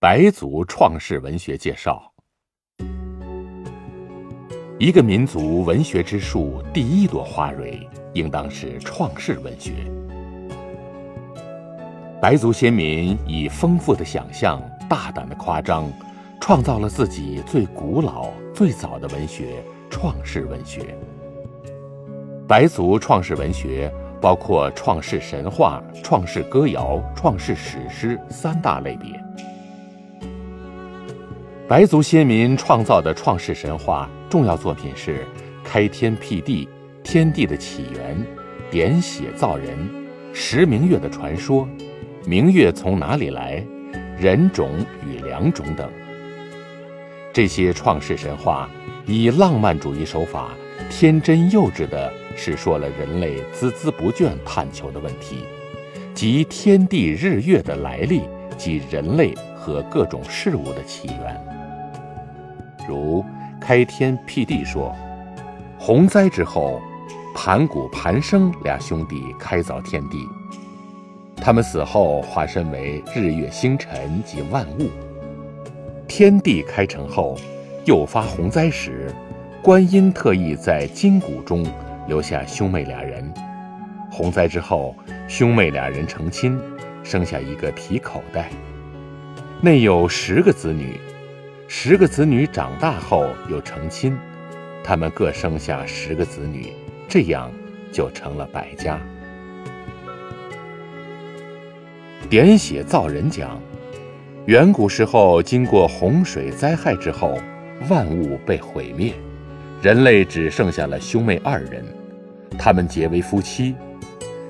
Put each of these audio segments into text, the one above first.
白族创世文学介绍：一个民族文学之树第一朵花蕊，应当是创世文学。白族先民以丰富的想象、大胆的夸张，创造了自己最古老、最早的文学——创世文学。白族创世文学包括创世神话、创世歌谣、创世史诗三大类别。白族先民创造的创世神话重要作品是开天辟地、天地的起源、点血造人、石明月的传说。明月从哪里来？人种与良种等，这些创世神话以浪漫主义手法，天真幼稚地是说了人类孜孜不倦探求的问题，即天地日月的来历及人类和各种事物的起源。如开天辟地说，洪灾之后，盘古、盘生俩兄弟开凿天地。他们死后化身为日月星辰及万物。天地开成后，又发洪灾时，观音特意在金谷中留下兄妹俩人。洪灾之后，兄妹俩人成亲，生下一个皮口袋，内有十个子女。十个子女长大后又成亲，他们各生下十个子女，这样就成了百家。点血造人讲，远古时候经过洪水灾害之后，万物被毁灭，人类只剩下了兄妹二人，他们结为夫妻。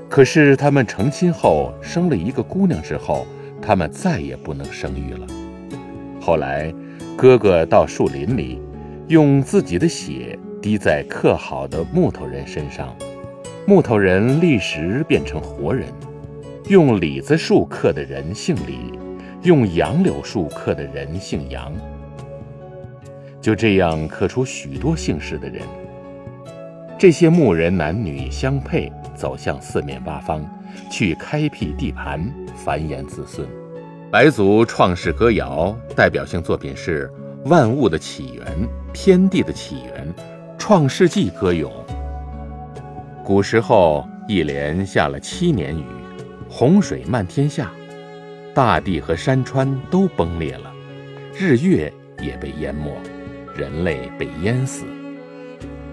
可是他们成亲后生了一个姑娘之后，他们再也不能生育了。后来，哥哥到树林里，用自己的血滴在刻好的木头人身上，木头人立时变成活人。用李子树刻的人姓李，用杨柳树刻的人姓杨。就这样刻出许多姓氏的人。这些牧人男女相配，走向四面八方，去开辟地盘，繁衍子孙。白族创世歌谣代表性作品是《万物的起源》《天地的起源》《创世纪歌咏》。古时候，一连下了七年雨。洪水漫天下，大地和山川都崩裂了，日月也被淹没，人类被淹死。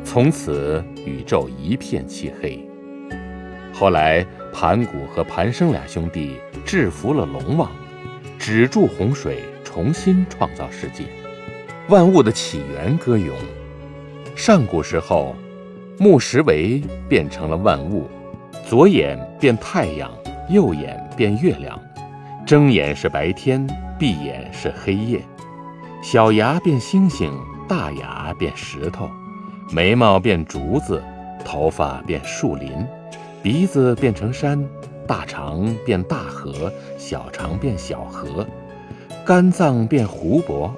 从此宇宙一片漆黑。后来盘古和盘生俩兄弟制服了龙王，止住洪水，重新创造世界。万物的起源歌咏：上古时候，木石为变成了万物，左眼变太阳。右眼变月亮，睁眼是白天，闭眼是黑夜；小牙变星星，大牙变石头；眉毛变竹子，头发变树林；鼻子变成山，大肠变大河，小肠变小河；肝脏变湖泊；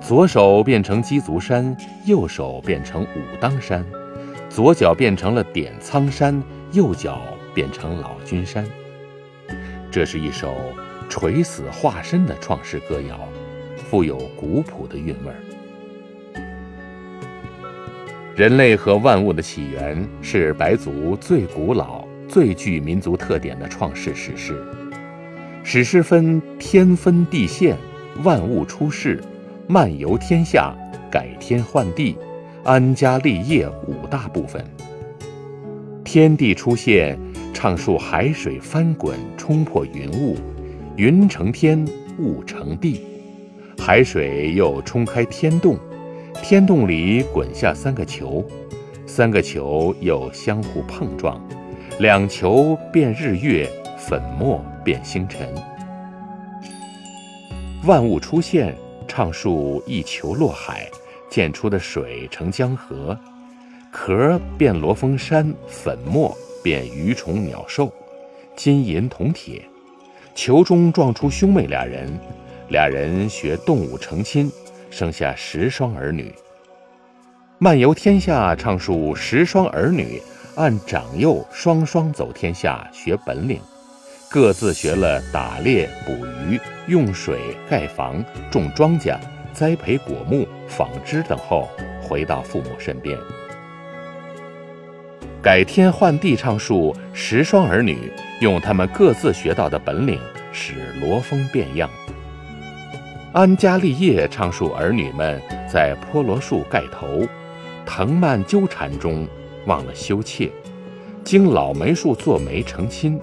左手变成鸡足山，右手变成武当山；左脚变成了点苍山，右脚。变成老君山。这是一首垂死化身的创世歌谣，富有古朴的韵味儿。人类和万物的起源是白族最古老、最具民族特点的创世史诗。史诗分天分地现、万物出世、漫游天下、改天换地、安家立业五大部分。天地出现。唱述海水翻滚，冲破云雾，云成天，雾成地，海水又冲开天洞，天洞里滚下三个球，三个球又相互碰撞，两球变日月，粉末变星辰。万物出现，唱述一球落海，溅出的水成江河，壳变罗峰山，粉末变鱼虫鸟兽，金银铜铁，球中撞出兄妹俩人，俩人学动物成亲，生下十双儿女。漫游天下，唱述十双儿女按长幼双双走天下学本领，各自学了打猎、捕鱼、用水、盖房、种庄稼、栽培果木、纺织等后，回到父母身边。改天换地，唱述十双儿女用他们各自学到的本领，使罗峰变样。安家立业，唱述儿女们在坡罗树盖头。藤蔓纠缠中，忘了羞怯，经老梅树做媒成亲，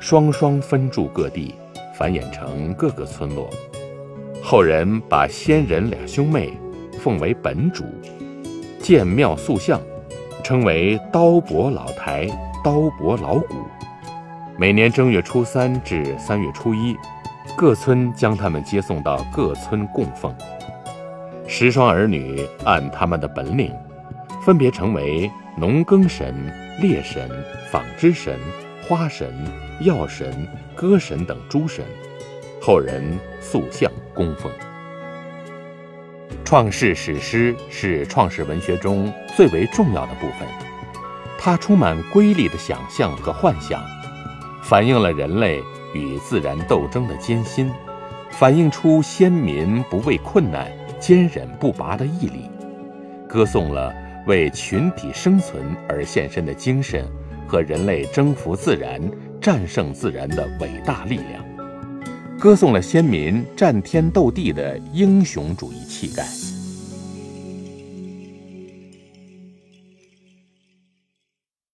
双双分住各地，繁衍成各个村落。后人把先人俩兄妹奉为本主，建庙塑像，称为刀伯老台、刀伯老谷。每年正月初三至三月初一，各村将他们接送到各村供奉。十双儿女按他们的本领。分别成为农耕神、猎神、纺织神、花神、药神、歌神等诸神，后人塑像供奉。创世史诗是创世文学中最为重要的部分，它充满瑰丽的想象和幻想，反映了人类与自然斗争的艰辛，反映出先民不畏困难、坚忍不拔的毅力，歌颂了。为群体生存而献身的精神和人类征服自然、战胜自然的伟大力量，歌颂了先民战天斗地的英雄主义气概。